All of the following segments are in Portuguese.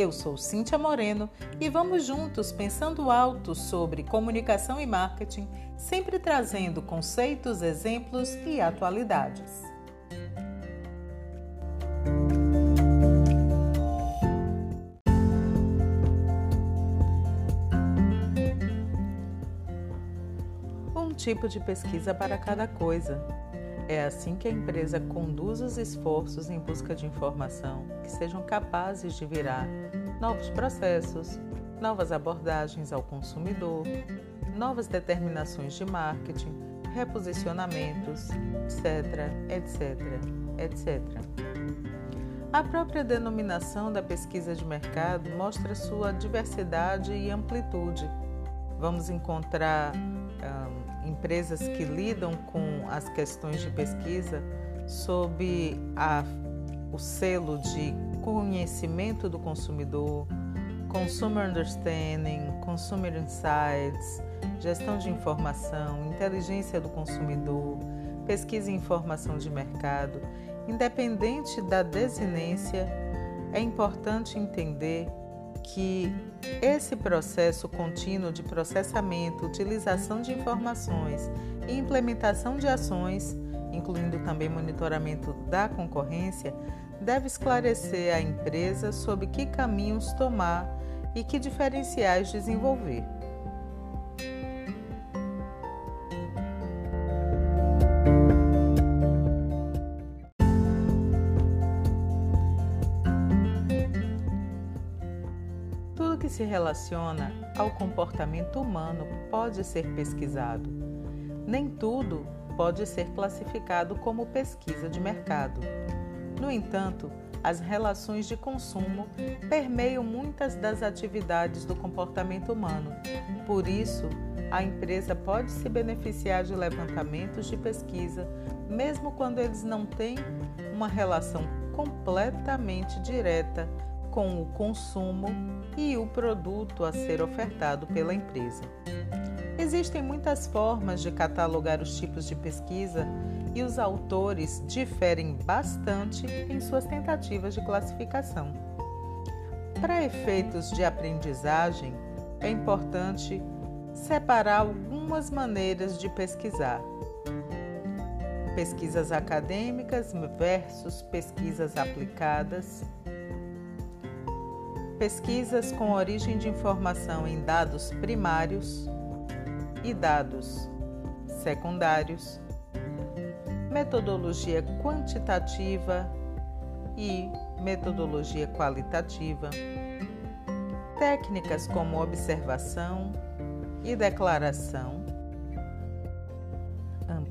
Eu sou Cíntia Moreno e vamos juntos pensando alto sobre comunicação e marketing, sempre trazendo conceitos, exemplos e atualidades. Um tipo de pesquisa para cada coisa. É assim que a empresa conduz os esforços em busca de informação que sejam capazes de virar novos processos, novas abordagens ao consumidor, novas determinações de marketing, reposicionamentos, etc, etc, etc. A própria denominação da pesquisa de mercado mostra sua diversidade e amplitude. Vamos encontrar empresas que lidam com as questões de pesquisa sob a, o selo de conhecimento do consumidor, Consumer Understanding, Consumer Insights, gestão de informação, inteligência do consumidor, pesquisa e informação de mercado. Independente da desinência, é importante entender que esse processo contínuo de processamento, utilização de informações e implementação de ações, incluindo também monitoramento da concorrência, deve esclarecer a empresa sobre que caminhos tomar e que diferenciais desenvolver. Se relaciona ao comportamento humano pode ser pesquisado. Nem tudo pode ser classificado como pesquisa de mercado. No entanto, as relações de consumo permeiam muitas das atividades do comportamento humano. Por isso, a empresa pode se beneficiar de levantamentos de pesquisa, mesmo quando eles não têm uma relação completamente direta com o consumo e o produto a ser ofertado pela empresa. Existem muitas formas de catalogar os tipos de pesquisa e os autores diferem bastante em suas tentativas de classificação. Para efeitos de aprendizagem, é importante separar algumas maneiras de pesquisar. Pesquisas acadêmicas versus pesquisas aplicadas pesquisas com origem de informação em dados primários e dados secundários, metodologia quantitativa e metodologia qualitativa, técnicas como observação e declaração,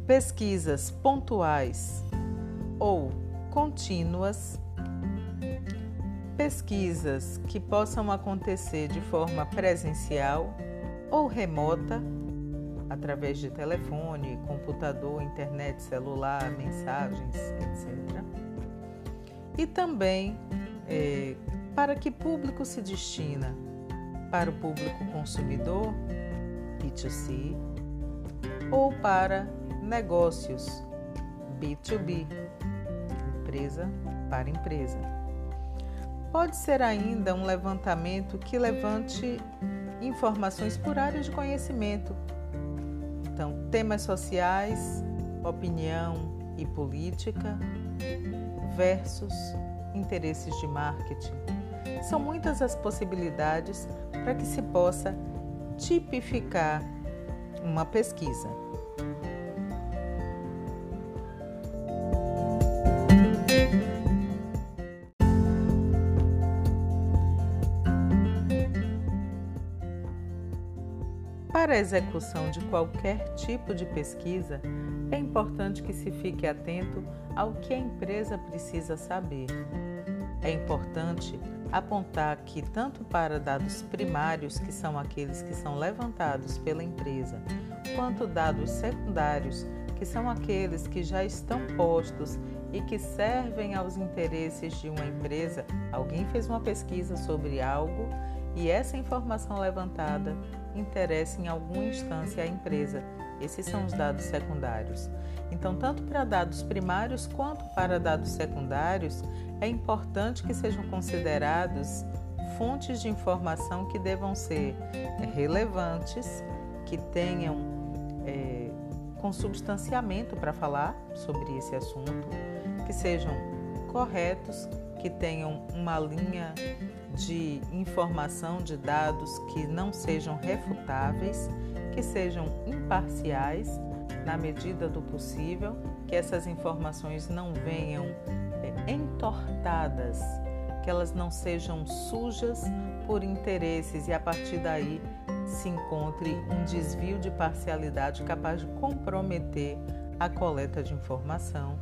pesquisas pontuais ou contínuas pesquisas que possam acontecer de forma presencial ou remota, através de telefone, computador, internet, celular, mensagens, etc. E também é, para que público se destina? Para o público consumidor, B2C, ou para negócios, B2B, empresa para empresa. Pode ser ainda um levantamento que levante informações por área de conhecimento. Então, temas sociais, opinião e política versus interesses de marketing. São muitas as possibilidades para que se possa tipificar uma pesquisa. Para a execução de qualquer tipo de pesquisa, é importante que se fique atento ao que a empresa precisa saber. é importante apontar que, tanto para dados primários, que são aqueles que são levantados pela empresa, quanto dados secundários, que são aqueles que já estão postos e que servem aos interesses de uma empresa, alguém fez uma pesquisa sobre algo e essa informação levantada interessa em alguma instância à empresa. Esses são os dados secundários. Então, tanto para dados primários quanto para dados secundários, é importante que sejam considerados fontes de informação que devam ser relevantes, que tenham é, consubstanciamento para falar sobre esse assunto, que sejam corretos, que tenham uma linha de informação, de dados que não sejam refutáveis, que sejam imparciais na medida do possível, que essas informações não venham é, entortadas, que elas não sejam sujas por interesses e a partir daí se encontre um desvio de parcialidade capaz de comprometer a coleta de informação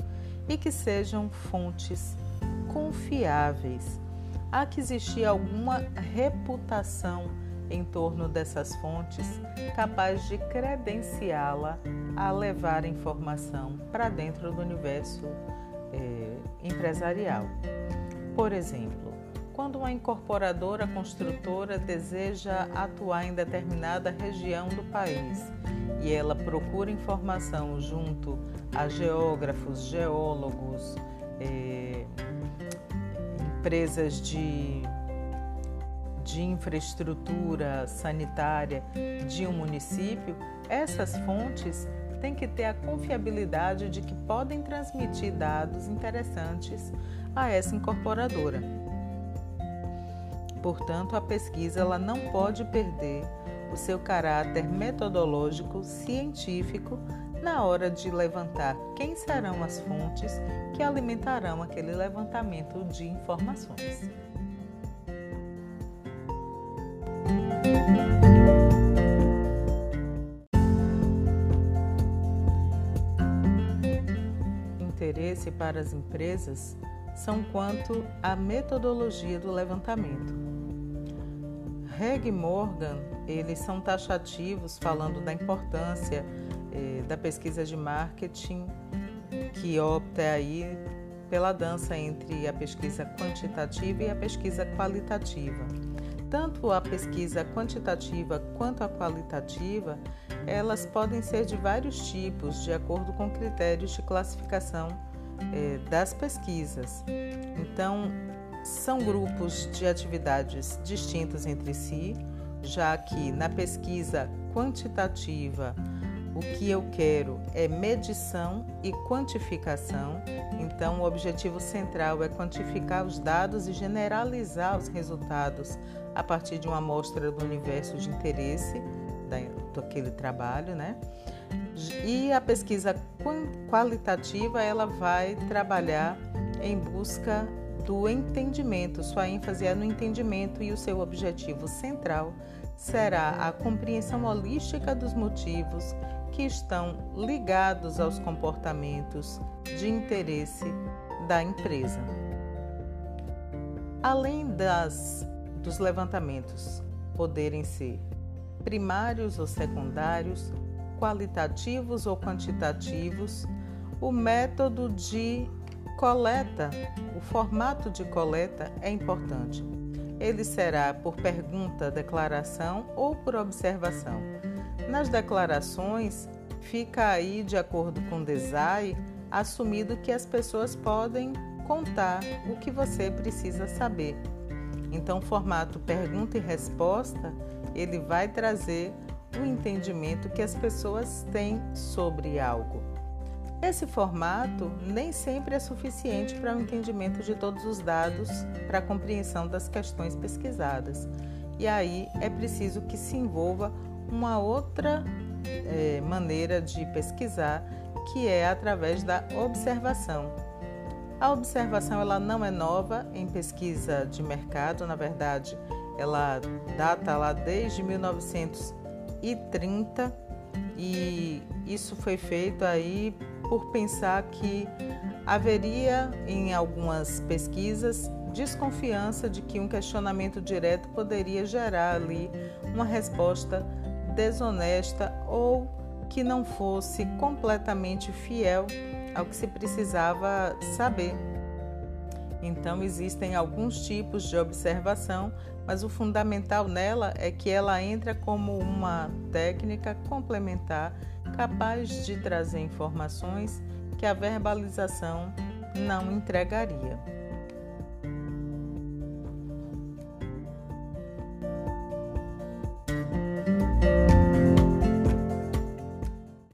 e que sejam fontes confiáveis. Há que existir alguma reputação em torno dessas fontes capaz de credenciá-la a levar informação para dentro do universo é, empresarial. Por exemplo, quando uma incorporadora construtora deseja atuar em determinada região do país e ela procura informação junto a geógrafos, geólogos, é, empresas de, de infraestrutura sanitária de um município, essas fontes têm que ter a confiabilidade de que podem transmitir dados interessantes a essa incorporadora. Portanto, a pesquisa ela não pode perder o seu caráter metodológico científico na hora de levantar quem serão as fontes que alimentarão aquele levantamento de informações. Interesse para as empresas são quanto à metodologia do levantamento. Reg Morgan, eles são taxativos falando da importância eh, da pesquisa de marketing que opta aí pela dança entre a pesquisa quantitativa e a pesquisa qualitativa. Tanto a pesquisa quantitativa quanto a qualitativa, elas podem ser de vários tipos, de acordo com critérios de classificação eh, das pesquisas. Então, são grupos de atividades distintos entre si, já que na pesquisa quantitativa o que eu quero é medição e quantificação. Então, o objetivo central é quantificar os dados e generalizar os resultados a partir de uma amostra do universo de interesse daquele trabalho, né? E a pesquisa qualitativa ela vai trabalhar em busca do entendimento. Sua ênfase é no entendimento e o seu objetivo central será a compreensão holística dos motivos que estão ligados aos comportamentos de interesse da empresa. Além das, dos levantamentos poderem ser primários ou secundários, qualitativos ou quantitativos, o método de coleta, o formato de coleta é importante. Ele será por pergunta, declaração ou por observação. Nas declarações, fica aí, de acordo com o design, assumido que as pessoas podem contar o que você precisa saber. Então, o formato pergunta e resposta, ele vai trazer o entendimento que as pessoas têm sobre algo. Esse formato nem sempre é suficiente para o entendimento de todos os dados para a compreensão das questões pesquisadas. E aí é preciso que se envolva uma outra é, maneira de pesquisar, que é através da observação. A observação ela não é nova em pesquisa de mercado, na verdade, ela data lá desde 1930 e isso foi feito aí por pensar que haveria em algumas pesquisas desconfiança de que um questionamento direto poderia gerar ali uma resposta desonesta ou que não fosse completamente fiel ao que se precisava saber. Então, existem alguns tipos de observação, mas o fundamental nela é que ela entra como uma técnica complementar capaz de trazer informações que a verbalização não entregaria.